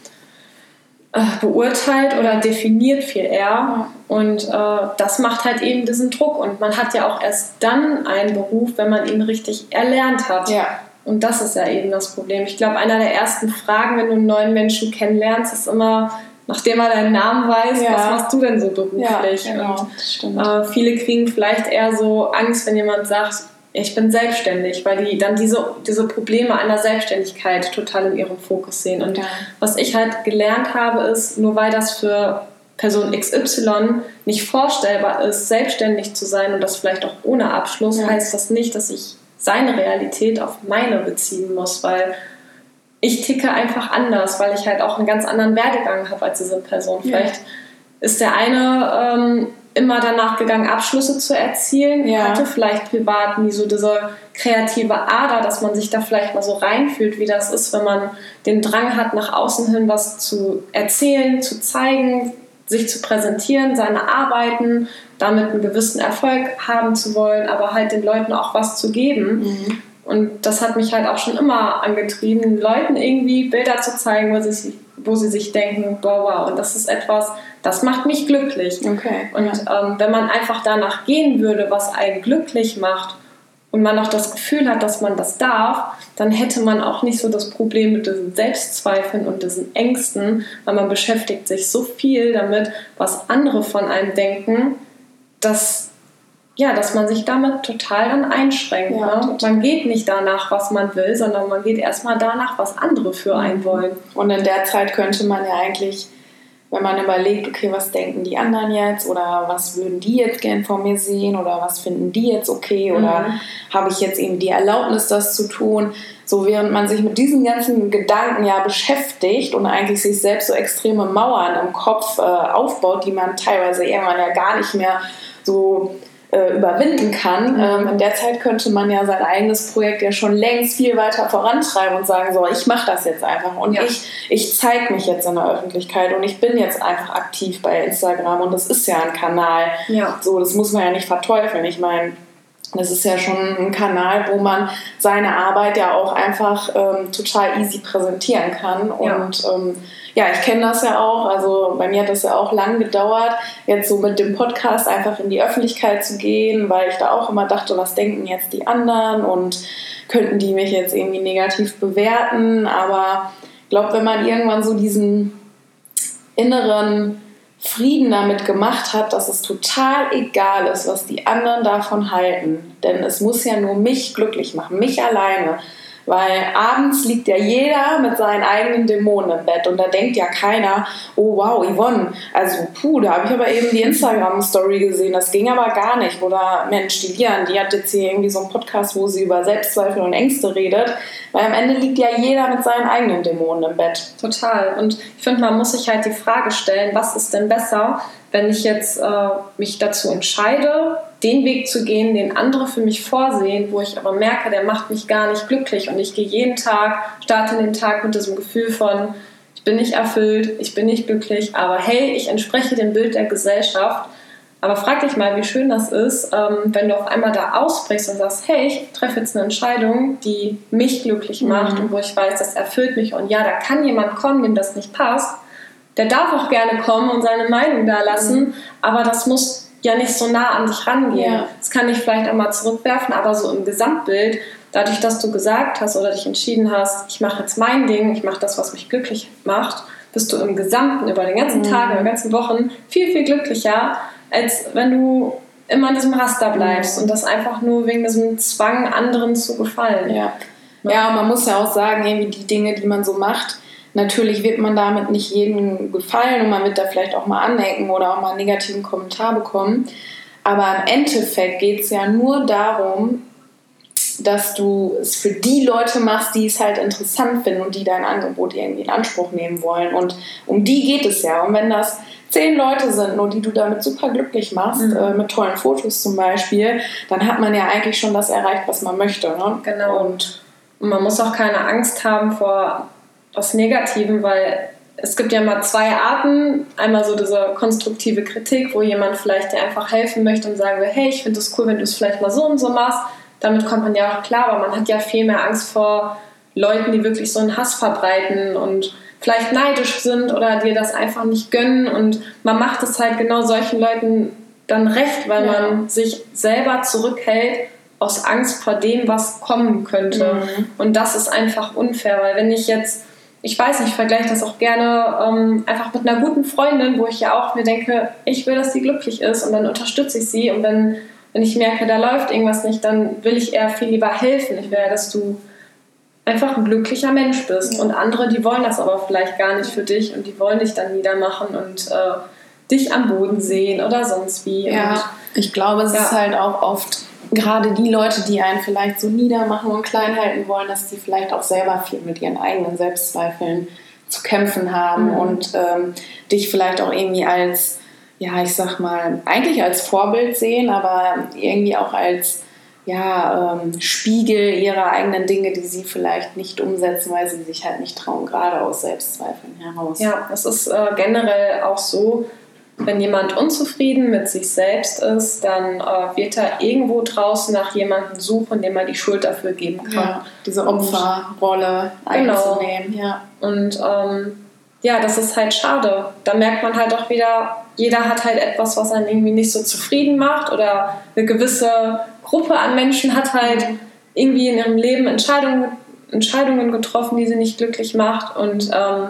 beurteilt oder definiert viel eher. Ja. Und äh, das macht halt eben diesen Druck. Und man hat ja auch erst dann einen Beruf, wenn man ihn richtig erlernt hat. Ja. Und das ist ja eben das Problem. Ich glaube, einer der ersten Fragen, wenn du einen neuen Menschen kennenlernst, ist immer, nachdem er deinen Namen weiß, ja. was machst du denn so beruflich? Ja, genau, und äh, viele kriegen vielleicht eher so Angst, wenn jemand sagt, ich bin selbstständig, weil die dann diese, diese Probleme einer Selbstständigkeit total in ihrem Fokus sehen. Und ja. was ich halt gelernt habe, ist, nur weil das für Person XY nicht vorstellbar ist, selbstständig zu sein und das vielleicht auch ohne Abschluss, ja. heißt das nicht, dass ich seine Realität auf meine beziehen muss, weil ich ticke einfach anders, weil ich halt auch einen ganz anderen Werdegang habe als diese Person. Vielleicht ja. ist der eine ähm, immer danach gegangen, Abschlüsse zu erzielen. Ja. Hatte vielleicht privat nie so diese kreative Ader, dass man sich da vielleicht mal so reinfühlt, wie das ist, wenn man den Drang hat, nach außen hin was zu erzählen, zu zeigen, sich zu präsentieren, seine Arbeiten, damit einen gewissen Erfolg haben zu wollen, aber halt den Leuten auch was zu geben. Mhm. Und das hat mich halt auch schon immer angetrieben, Leuten irgendwie Bilder zu zeigen, wo sie, wo sie sich denken, wow, wow, und das ist etwas, das macht mich glücklich. Okay, und ja. ähm, wenn man einfach danach gehen würde, was einen glücklich macht und man auch das Gefühl hat, dass man das darf, dann hätte man auch nicht so das Problem mit diesen Selbstzweifeln und diesen Ängsten, weil man beschäftigt sich so viel damit, was andere von einem denken, dass ja, dass man sich damit total dann einschränkt. Ja, ne? Man geht nicht danach, was man will, sondern man geht erstmal danach, was andere für mhm. einen wollen. Und in der Zeit könnte man ja eigentlich, wenn man überlegt, okay, was denken die anderen jetzt oder was würden die jetzt gern von mir sehen oder was finden die jetzt okay oder mhm. habe ich jetzt eben die Erlaubnis, das zu tun, so während man sich mit diesen ganzen Gedanken ja beschäftigt und eigentlich sich selbst so extreme Mauern im Kopf äh, aufbaut, die man teilweise irgendwann ja gar nicht mehr so äh, überwinden kann. Mhm. Ähm, in der Zeit könnte man ja sein eigenes Projekt ja schon längst viel weiter vorantreiben und sagen, so, ich mache das jetzt einfach und ja. ich, ich zeige mich jetzt in der Öffentlichkeit und ich bin jetzt einfach aktiv bei Instagram und das ist ja ein Kanal. Ja. So, das muss man ja nicht verteufeln. Ich meine, das ist ja schon ein Kanal, wo man seine Arbeit ja auch einfach ähm, total easy präsentieren kann und ja. ähm, ja, ich kenne das ja auch. Also bei mir hat das ja auch lang gedauert, jetzt so mit dem Podcast einfach in die Öffentlichkeit zu gehen, weil ich da auch immer dachte, was denken jetzt die anderen und könnten die mich jetzt irgendwie negativ bewerten. Aber ich glaube, wenn man irgendwann so diesen inneren Frieden damit gemacht hat, dass es total egal ist, was die anderen davon halten. Denn es muss ja nur mich glücklich machen, mich alleine Weil abends liegt ja jeder mit seinen eigenen Dämonen im Bett und da denkt ja keiner, oh wow, Yvonne, also puh, da habe ich aber eben die Instagram-Story gesehen, das ging aber gar nicht. Oder Mensch, die Lian, die hat jetzt hier irgendwie so einen Podcast, wo sie über Selbstzweifel und Ängste redet. Weil am Ende liegt ja jeder mit seinen eigenen Dämonen im Bett. Total. Und ich finde, man muss sich halt die Frage stellen, was ist denn besser, wenn ich jetzt äh, mich dazu entscheide, den Weg zu gehen, den andere für mich vorsehen, wo ich aber merke, der macht mich gar nicht glücklich und ich gehe jeden Tag, starte den Tag mit diesem Gefühl von, ich bin nicht erfüllt, ich bin nicht glücklich, aber hey, ich entspreche dem Bild der Gesellschaft. Aber frag dich mal, wie schön das ist, ähm, wenn du auf einmal da ausbrichst und sagst, hey, ich treffe jetzt eine Entscheidung, die mich glücklich macht mhm. und wo ich weiß, das erfüllt mich und ja, da kann jemand kommen, dem das nicht passt. Der darf auch gerne kommen und seine Meinung da lassen, mhm. aber das muss ja nicht so nah an dich rangehen. Ja. Das kann ich vielleicht auch mal zurückwerfen, aber so im Gesamtbild, dadurch, dass du gesagt hast oder dich entschieden hast, ich mache jetzt mein Ding, ich mache das, was mich glücklich macht, bist du im Gesamten über den ganzen mhm. Tag, über die ganzen Wochen viel, viel glücklicher, als wenn du immer in diesem Raster bleibst mhm. und das einfach nur wegen diesem Zwang, anderen zu gefallen. Ja. Ja, man muss ja auch sagen, irgendwie die Dinge, die man so macht, Natürlich wird man damit nicht jedem gefallen und man wird da vielleicht auch mal anecken oder auch mal einen negativen Kommentar bekommen. Aber im Endeffekt geht es ja nur darum, dass du es für die Leute machst, die es halt interessant finden und die dein Angebot irgendwie in Anspruch nehmen wollen. Und um die geht es ja. Und wenn das zehn Leute sind, und die du damit super glücklich machst, mhm. äh, mit tollen Fotos zum Beispiel, dann hat man ja eigentlich schon das erreicht, was man möchte. Ne? Genau. Und man muss auch keine Angst haben vor aus Negativen, weil es gibt ja mal zwei Arten. Einmal so diese konstruktive Kritik, wo jemand vielleicht dir einfach helfen möchte und sagen will, hey, ich finde es cool, wenn du es vielleicht mal so und so machst. Damit kommt man ja auch klar, aber man hat ja viel mehr Angst vor Leuten, die wirklich so einen Hass verbreiten und vielleicht neidisch sind oder dir das einfach nicht gönnen. Und man macht es halt genau solchen Leuten dann recht, weil ja. man sich selber zurückhält aus Angst vor dem, was kommen könnte. Mhm. Und das ist einfach unfair, weil wenn ich jetzt ich weiß nicht, ich vergleiche das auch gerne ähm, einfach mit einer guten Freundin, wo ich ja auch mir denke, ich will, dass sie glücklich ist und dann unterstütze ich sie und wenn, wenn ich merke, da läuft irgendwas nicht, dann will ich eher viel lieber helfen. Ich will ja, dass du einfach ein glücklicher Mensch bist und andere, die wollen das aber vielleicht gar nicht für dich und die wollen dich dann niedermachen und äh, dich am Boden sehen oder sonst wie. Ja, und, ich glaube, es ja. ist halt auch oft gerade die Leute, die einen vielleicht so niedermachen und klein halten wollen, dass die vielleicht auch selber viel mit ihren eigenen Selbstzweifeln zu kämpfen haben mhm. und ähm, dich vielleicht auch irgendwie als, ja, ich sag mal, eigentlich als Vorbild sehen, aber irgendwie auch als ja, ähm, Spiegel ihrer eigenen Dinge, die sie vielleicht nicht umsetzen, weil sie sich halt nicht trauen, gerade aus Selbstzweifeln heraus. Ja, es ist äh, generell auch so, wenn jemand unzufrieden mit sich selbst ist, dann äh, wird er irgendwo draußen nach jemandem suchen, dem er die Schuld dafür geben kann. Ja, diese Opferrolle genau. einzunehmen. Ja. Und ähm, ja, das ist halt schade. Da merkt man halt auch wieder, jeder hat halt etwas, was einen irgendwie nicht so zufrieden macht oder eine gewisse Gruppe an Menschen hat halt irgendwie in ihrem Leben Entscheidungen, Entscheidungen getroffen, die sie nicht glücklich macht und ähm,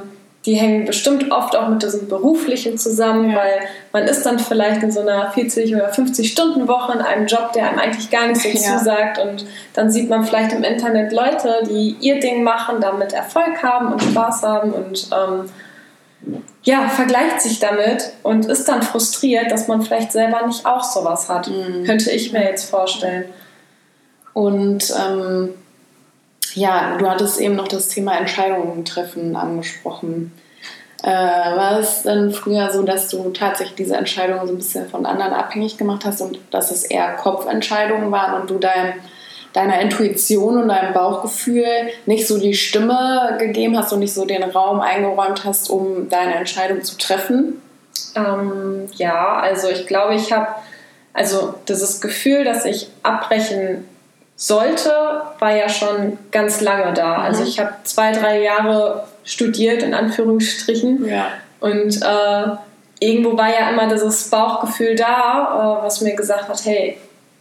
die hängen bestimmt oft auch mit diesem Beruflichen zusammen, ja. weil man ist dann vielleicht in so einer 40 oder 50 Stunden Woche in einem Job, der einem eigentlich gar nicht so ja. zusagt und dann sieht man vielleicht im Internet Leute, die ihr Ding machen, damit Erfolg haben und Spaß haben und ähm, ja, vergleicht sich damit und ist dann frustriert, dass man vielleicht selber nicht auch sowas hat. Mhm. Könnte ich mir jetzt vorstellen. Und ähm ja, du hattest eben noch das Thema Entscheidungen treffen angesprochen. Äh, war es denn früher so, dass du tatsächlich diese Entscheidungen so ein bisschen von anderen abhängig gemacht hast und dass es eher Kopfentscheidungen waren und du dein, deiner Intuition und deinem Bauchgefühl nicht so die Stimme gegeben hast und nicht so den Raum eingeräumt hast, um deine Entscheidung zu treffen? Ähm, ja, also ich glaube, ich habe also dieses Gefühl, dass ich abbrechen sollte, war ja schon ganz lange da. Mhm. Also ich habe zwei, drei Jahre studiert, in Anführungsstrichen. Ja. Und äh, irgendwo war ja immer dieses Bauchgefühl da, äh, was mir gesagt hat, hey,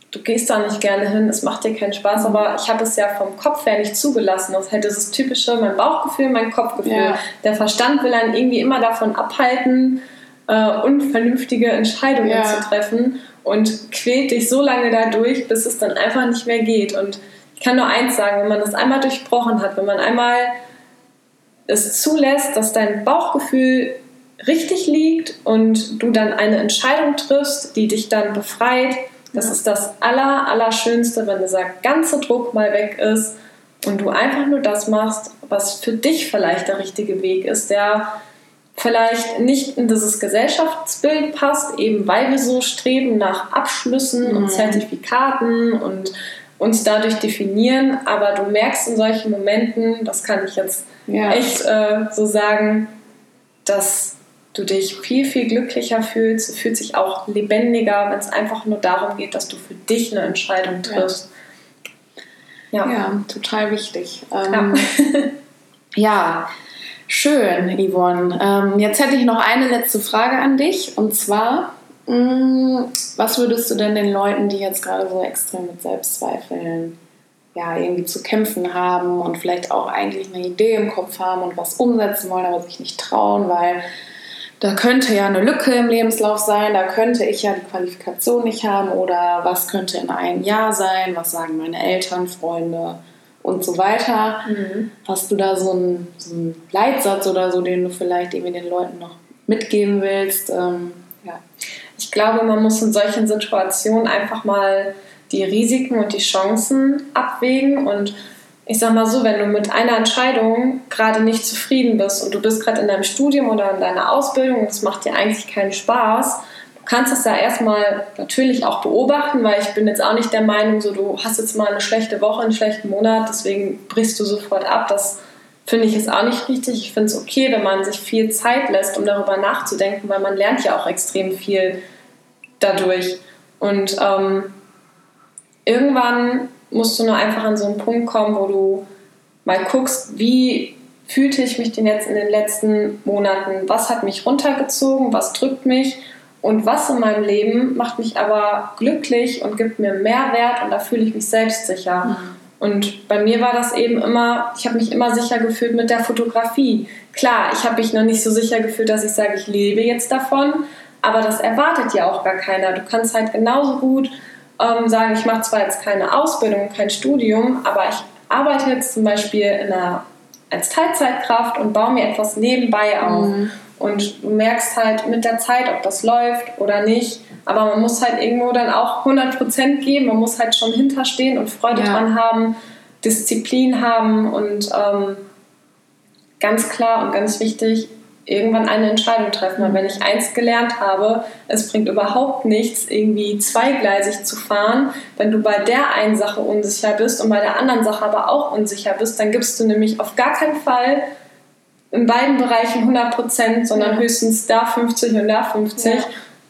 du gehst da nicht gerne hin, es macht dir keinen Spaß, mhm. aber ich habe es ja vom Kopf her nicht zugelassen. Das hätte das typische, mein Bauchgefühl, mein Kopfgefühl. Ja. Der Verstand will einen irgendwie immer davon abhalten, äh, unvernünftige Entscheidungen ja. zu treffen und quält dich so lange dadurch, bis es dann einfach nicht mehr geht. Und ich kann nur eins sagen, wenn man das einmal durchbrochen hat, wenn man einmal es zulässt, dass dein Bauchgefühl richtig liegt und du dann eine Entscheidung triffst, die dich dann befreit, das ja. ist das Aller, Allerschönste, wenn dieser ganze Druck mal weg ist und du einfach nur das machst, was für dich vielleicht der richtige Weg ist, der vielleicht nicht in dieses Gesellschaftsbild passt, eben weil wir so streben nach Abschlüssen mhm. und Zertifikaten und uns dadurch definieren. Aber du merkst in solchen Momenten, das kann ich jetzt ja. echt äh, so sagen, dass du dich viel, viel glücklicher fühlst, du fühlst dich auch lebendiger, wenn es einfach nur darum geht, dass du für dich eine Entscheidung triffst. Ja, ja total wichtig. Ähm, ja. schön, Yvonne. Ähm, jetzt hätte ich noch eine letzte Frage an dich und zwar, mh, mm, was würdest du denn den Leuten, die jetzt gerade so extrem mit Selbstzweifeln ja, irgendwie zu kämpfen haben und vielleicht auch eigentlich eine Idee im Kopf haben und was umsetzen wollen, aber sich nicht trauen, weil da könnte ja eine Lücke im Lebenslauf sein, da könnte ich ja die Qualifikation nicht haben oder was könnte in einem Jahr sein, was sagen meine Eltern, Freunde und so weiter. Mhm. Hast du da so einen, so einen, Leitsatz oder so, den du vielleicht irgendwie den Leuten noch mitgeben willst? Ähm, ja. Ich glaube, man muss in solchen Situationen einfach mal die Risiken und die Chancen abwägen und ich sag mal so, wenn du mit einer Entscheidung gerade nicht zufrieden bist und du bist gerade in deinem Studium oder in deiner Ausbildung und es macht dir eigentlich keinen Spaß, kannst das ja erstmal natürlich auch beobachten, weil ich bin jetzt auch nicht der Meinung, so du hast jetzt mal eine schlechte Woche, einen schlechten Monat, deswegen brichst du sofort ab. Das finde ich ist auch nicht richtig. Ich finde es okay, wenn man sich viel Zeit lässt, um darüber nachzudenken, weil man lernt ja auch extrem viel dadurch. Und ähm, irgendwann musst du nur einfach an so einen Punkt kommen, wo du mal guckst, wie fühlte ich mich denn jetzt in den letzten Monaten? Was hat mich runtergezogen? Was drückt mich? Und was in meinem Leben macht mich aber glücklich und gibt mir Mehrwert und da fühle ich mich selbstsicher. Mhm. Und bei mir war das eben immer, ich habe mich immer sicher gefühlt mit der Fotografie. Klar, ich habe mich noch nicht so sicher gefühlt, dass ich sage, ich lebe jetzt davon, aber das erwartet ja auch gar keiner. Du kannst halt genauso gut ähm, sagen, ich mache zwar jetzt keine Ausbildung, kein Studium, aber ich arbeite jetzt zum Beispiel in einer, als Teilzeitkraft und baue mir etwas nebenbei auf. Mhm. Und du merkst halt mit der Zeit, ob das läuft oder nicht. Aber man muss halt irgendwo dann auch 100% geben. Man muss halt schon hinterstehen und Freude ja. dran haben, Disziplin haben und ähm, ganz klar und ganz wichtig, irgendwann eine Entscheidung treffen. Weil wenn ich eins gelernt habe, es bringt überhaupt nichts, irgendwie zweigleisig zu fahren. Wenn du bei der einen Sache unsicher bist und bei der anderen Sache aber auch unsicher bist, dann gibst du nämlich auf gar keinen Fall in beiden Bereichen 100 Prozent, sondern ja. höchstens da 50 und da 50. Ja.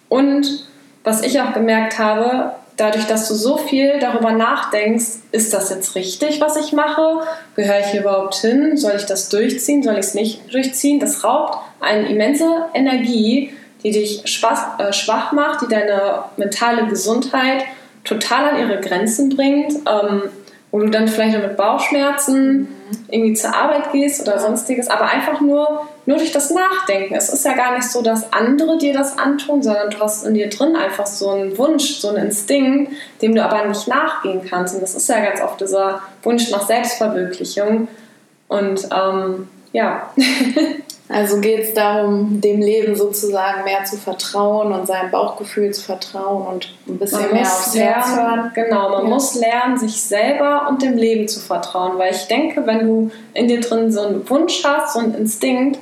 Und was ich auch gemerkt habe, dadurch, dass du so viel darüber nachdenkst, ist das jetzt richtig, was ich mache? Gehöre ich hier überhaupt hin? Soll ich das durchziehen? Soll ich es nicht durchziehen? Das raubt eine immense Energie, die dich schwach, äh, schwach macht, die deine mentale Gesundheit total an ihre Grenzen bringt. Ähm, wo du dann vielleicht mit Bauchschmerzen mhm. irgendwie zur Arbeit gehst oder sonstiges, aber einfach nur, nur durch das Nachdenken. Es ist ja gar nicht so, dass andere dir das antun, sondern du hast in dir drin einfach so einen Wunsch, so einen Instinkt, dem du aber nicht nachgehen kannst. Und das ist ja ganz oft dieser Wunsch nach Selbstverwirklichung. Und ähm, ja. Also geht es darum, dem Leben sozusagen mehr zu vertrauen und seinem Bauchgefühl zu vertrauen und ein bisschen man mehr aufs lernen, Herz hören. Genau, man ja. muss lernen, sich selber und dem Leben zu vertrauen, weil ich denke, wenn du in dir drin so einen Wunsch hast, so einen Instinkt,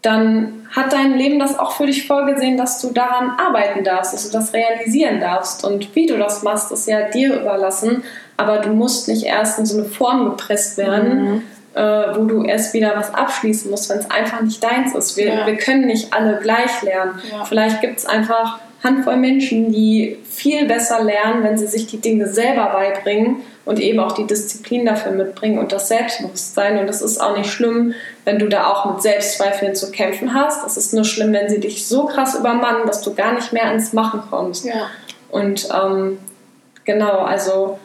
dann hat dein Leben das auch für dich vorgesehen, dass du daran arbeiten darfst, dass du das realisieren darfst. Und wie du das machst, ist ja dir überlassen, aber du musst nicht erst in so eine Form gepresst werden. Mhm äh, wo du erst wieder was abschließen musst, wenn es einfach nicht deins ist. Wir, ja. wir können nicht alle gleich lernen. Ja. Vielleicht gibt es einfach Handvoll Menschen, die viel besser lernen, wenn sie sich die Dinge selber beibringen und eben auch die Disziplin dafür mitbringen und das Selbstbewusstsein. Und es ist auch nicht schlimm, wenn du da auch mit Selbstzweifeln zu kämpfen hast. Es ist nur schlimm, wenn sie dich so krass übermannen, dass du gar nicht mehr ins Machen kommst. Ja. Und ähm, genau, also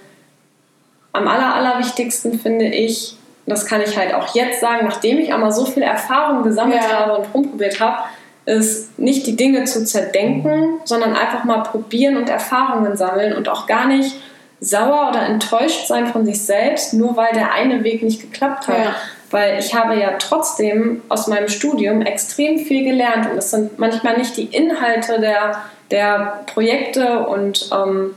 am aller, allerwichtigsten finde ich, das kann ich halt auch jetzt sagen, nachdem ich aber so viel Erfahrung gesammelt ja. habe und rumprobiert habe, ist nicht die Dinge zu zerdenken, sondern einfach mal probieren und Erfahrungen sammeln und auch gar nicht sauer oder enttäuscht sein von sich selbst, nur weil der eine Weg nicht geklappt hat. Ja. Weil ich habe ja trotzdem aus meinem Studium extrem viel gelernt und es sind manchmal nicht die Inhalte der, der Projekte und ähm,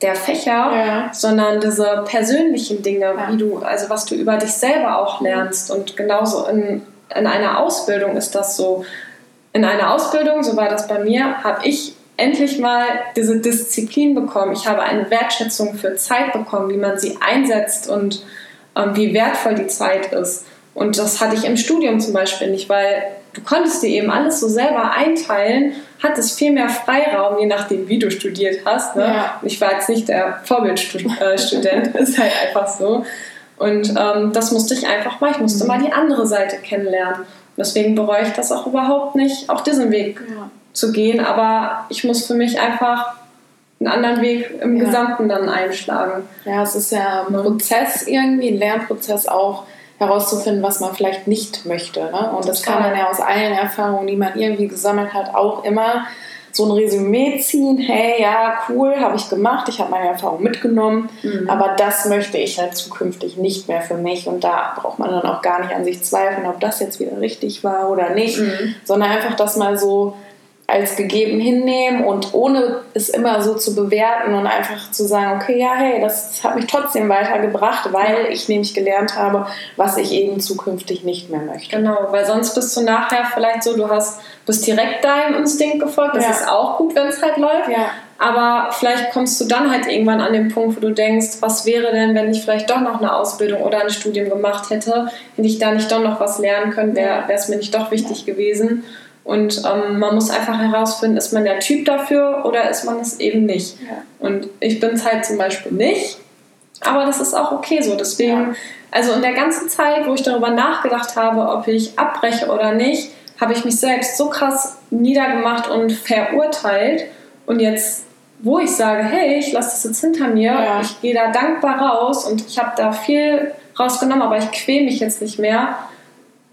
der Fächer, ja. sondern diese persönlichen Dinge, ja. wie du, also was du über dich selber auch lernst. Und genauso in, in einer Ausbildung ist das so. In einer Ausbildung, so war das bei mir, habe ich endlich mal diese Disziplin bekommen. Ich habe eine Wertschätzung für Zeit bekommen, wie man sie einsetzt und ähm, wie wertvoll die Zeit ist. Und das hatte ich im Studium zum Beispiel nicht, weil du konntest dir eben alles so selber einteilen, hattest viel mehr Freiraum, je nachdem, wie du studiert hast. Ne? Ja. Ich war jetzt nicht der Vorbildstudent, äh, ist halt einfach so. Und ähm, das musste ich einfach mal, ich musste mhm. mal die andere Seite kennenlernen. Deswegen bereue ich das auch überhaupt nicht, auch diesen Weg ja. zu gehen. Aber ich muss für mich einfach einen anderen Weg im ja. Gesamten dann einschlagen. Ja, es ist ja ein Prozess irgendwie, ein Lernprozess auch herauszufinden, was man vielleicht nicht möchte. Ne? Und das kann man ja aus allen Erfahrungen, die man irgendwie gesammelt hat, auch immer so ein Resümee ziehen, hey, ja, cool, habe ich gemacht, ich habe meine Erfahrung mitgenommen, mhm. aber das möchte ich halt zukünftig nicht mehr für mich und da braucht man dann auch gar nicht an sich zweifeln, ob das jetzt wieder richtig war oder nicht, mhm. sondern einfach das mal so als gegeben hinnehmen und ohne es immer so zu bewerten und einfach zu sagen, okay, ja, hey, das hat mich trotzdem weitergebracht, weil ich nämlich gelernt habe, was ich eben zukünftig nicht mehr möchte. Genau, weil sonst bist du nachher vielleicht so, du hast, bist direkt deinem Instinkt gefolgt, das ja. ist auch gut, wenn es halt läuft. Ja. Aber vielleicht kommst du dann halt irgendwann an den Punkt, wo du denkst, was wäre denn, wenn ich vielleicht doch noch eine Ausbildung oder ein Studium gemacht hätte, hätte ich da nicht doch noch was lernen können, wäre es mir nicht doch wichtig gewesen. Und ähm, man muss einfach herausfinden, ist man der Typ dafür oder ist man es eben nicht. Ja. Und ich bin es halt zum Beispiel nicht, aber das ist auch okay so. Deswegen, also in der ganzen Zeit, wo ich darüber nachgedacht habe, ob ich abbreche oder nicht, habe ich mich selbst so krass niedergemacht und verurteilt. Und jetzt, wo ich sage, hey, ich lasse das jetzt hinter mir, ja. ich gehe da dankbar raus und ich habe da viel rausgenommen, aber ich quäle mich jetzt nicht mehr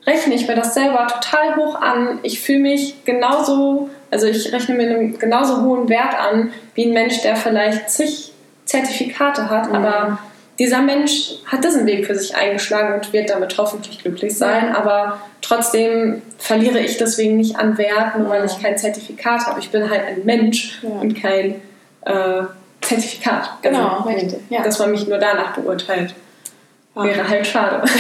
rechne ich mir das selber total hoch an. Ich fühle mich genauso, also ich rechne mir einen genauso hohen Wert an wie ein Mensch, der vielleicht zig Zertifikate hat, mhm. aber dieser Mensch hat diesen Weg für sich eingeschlagen und wird damit hoffentlich glücklich sein, aber trotzdem verliere ich deswegen nicht an Wert, nur weil ich kein Zertifikat habe. Ich bin halt ein Mensch ja. und kein äh, Zertifikat. Genau, also, richtig. Ja. Dass man mich nur danach beurteilt. Wäre halt schade.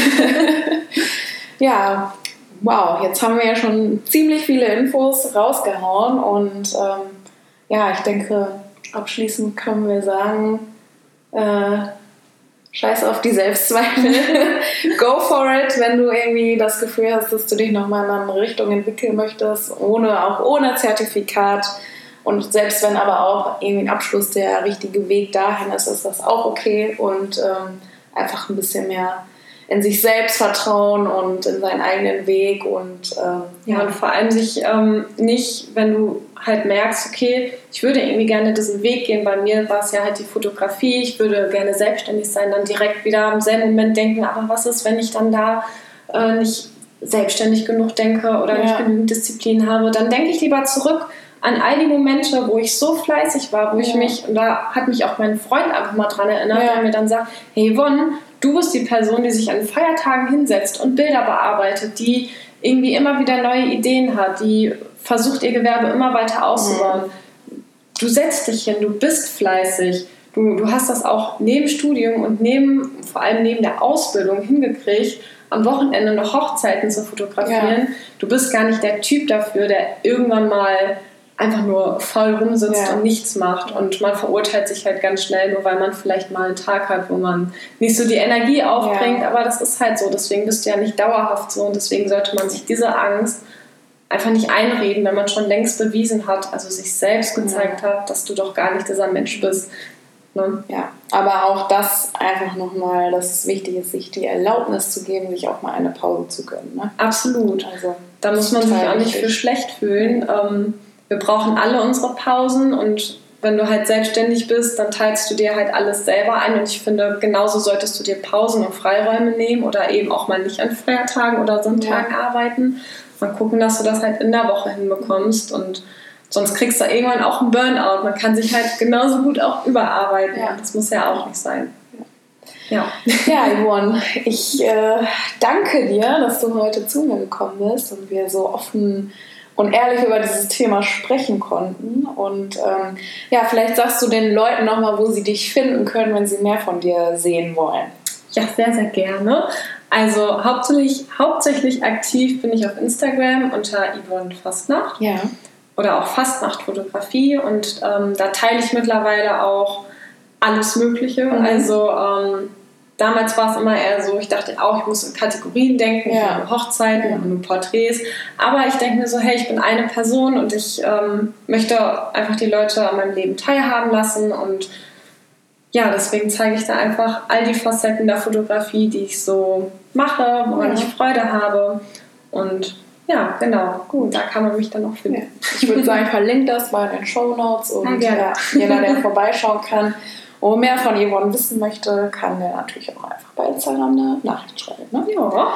Ja, wow, jetzt haben wir ja schon ziemlich viele Infos rausgehauen und ähm, ja, ich denke, abschließend können wir sagen, äh, scheiß auf die Selbstzweifel, go for it, wenn du irgendwie das Gefühl hast, dass du dich nochmal in eine Richtung entwickeln möchtest, ohne, auch ohne Zertifikat. Und selbst wenn aber auch irgendwie ein Abschluss der richtige Weg dahin ist, ist das auch okay und ähm, einfach ein bisschen mehr in sich selbst vertrauen und in seinen eigenen Weg und ähm, ja. und vor allem sich ähm, nicht, wenn du halt merkst, okay, ich würde irgendwie gerne diesen Weg gehen. Bei mir war es ja halt die Fotografie, ich würde gerne selbstständig sein, dann direkt wieder im selben Moment denken, aber was ist, wenn ich dann da äh, nicht selbstständig genug denke oder ja. nicht genügend Disziplin habe, dann denke ich lieber zurück an all die Momente, wo ich so fleißig war, wo ja. ich mich, und da hat mich auch mein Freund einfach mal dran erinnert, ja. der mir dann sagt, hey Yvonne, Du bist die Person, die sich an Feiertagen hinsetzt und Bilder bearbeitet, die irgendwie immer wieder neue Ideen hat, die versucht, ihr Gewerbe immer weiter auszubauen. Mhm. Du setzt dich hin, du bist fleißig. Du, du hast das auch neben Studium und neben, vor allem neben der Ausbildung hingekriegt, am Wochenende noch Hochzeiten zu fotografieren. Ja. Du bist gar nicht der Typ dafür, der irgendwann mal einfach nur faul rumsitzt ja. und nichts macht. Und man verurteilt sich halt ganz schnell, nur weil man vielleicht mal einen Tag hat, wo man nicht so die Energie aufbringt. Ja. Aber das ist halt so. Deswegen bist du ja nicht dauerhaft so. Und deswegen sollte man sich diese Angst einfach nicht einreden, wenn man schon längst bewiesen hat, also sich selbst gezeigt ja. hat, dass du doch gar nicht dieser Mensch bist. Ne? Ja, aber auch das einfach nochmal, dass es wichtig ist, sich die Erlaubnis zu geben, sich auch mal eine Pause zu gönnen. Ne? Absolut. Also, da muss man sich auch nicht für schlecht fühlen. Ähm, wir brauchen alle unsere Pausen und wenn du halt selbstständig bist, dann teilst du dir halt alles selber ein und ich finde, genauso solltest du dir Pausen und Freiräume nehmen oder eben auch mal nicht an Feiertagen oder Sonntagen ja. arbeiten. Mal gucken, dass du das halt in der Woche hinbekommst und sonst kriegst du irgendwann auch einen Burnout. Man kann sich halt genauso gut auch überarbeiten. Ja. Das muss ja auch nicht sein. Ja, ja Yvonne, ich äh, danke dir, dass du heute zu mir gekommen bist und wir so offen und ehrlich über dieses Thema sprechen konnten. Und ähm, ja, vielleicht sagst du den Leuten nochmal, wo sie dich finden können, wenn sie mehr von dir sehen wollen. Ja, sehr, sehr gerne. Also hauptsächlich, hauptsächlich aktiv bin ich auf Instagram unter Yvonne Fastnacht. Ja. Oder auch Fastnachtfotografie. Und ähm, da teile ich mittlerweile auch alles Mögliche. Mhm. Also ähm, damals war es immer eher so, ich dachte auch, ich muss in Kategorien denken, ja. ich Hochzeiten ja. und Porträts. Aber ich denke mir so, hey, ich bin eine Person und ich ähm, möchte einfach die Leute an meinem Leben teilhaben lassen und ja, deswegen zeige ich da einfach all die Facetten der Fotografie, die ich so mache, woran ja. ich Freude habe. Und ja, genau, gut, da kann man mich dann noch finden. Ich würde sagen, verlinke das mal in den Show Notes und ja, jeder, der vorbeischauen kann und mehr von Yvonne wissen möchte, kann der natürlich auch einfach bei Instagram eine Nachricht schreiben. Ne? Ja.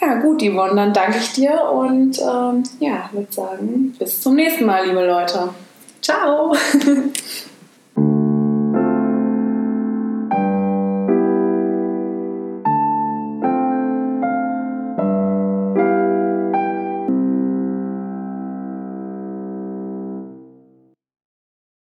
Ja, gut, Yvonne, dann danke ich dir und ähm, ja, würde sagen, bis zum nächsten Mal, liebe Leute. Ciao!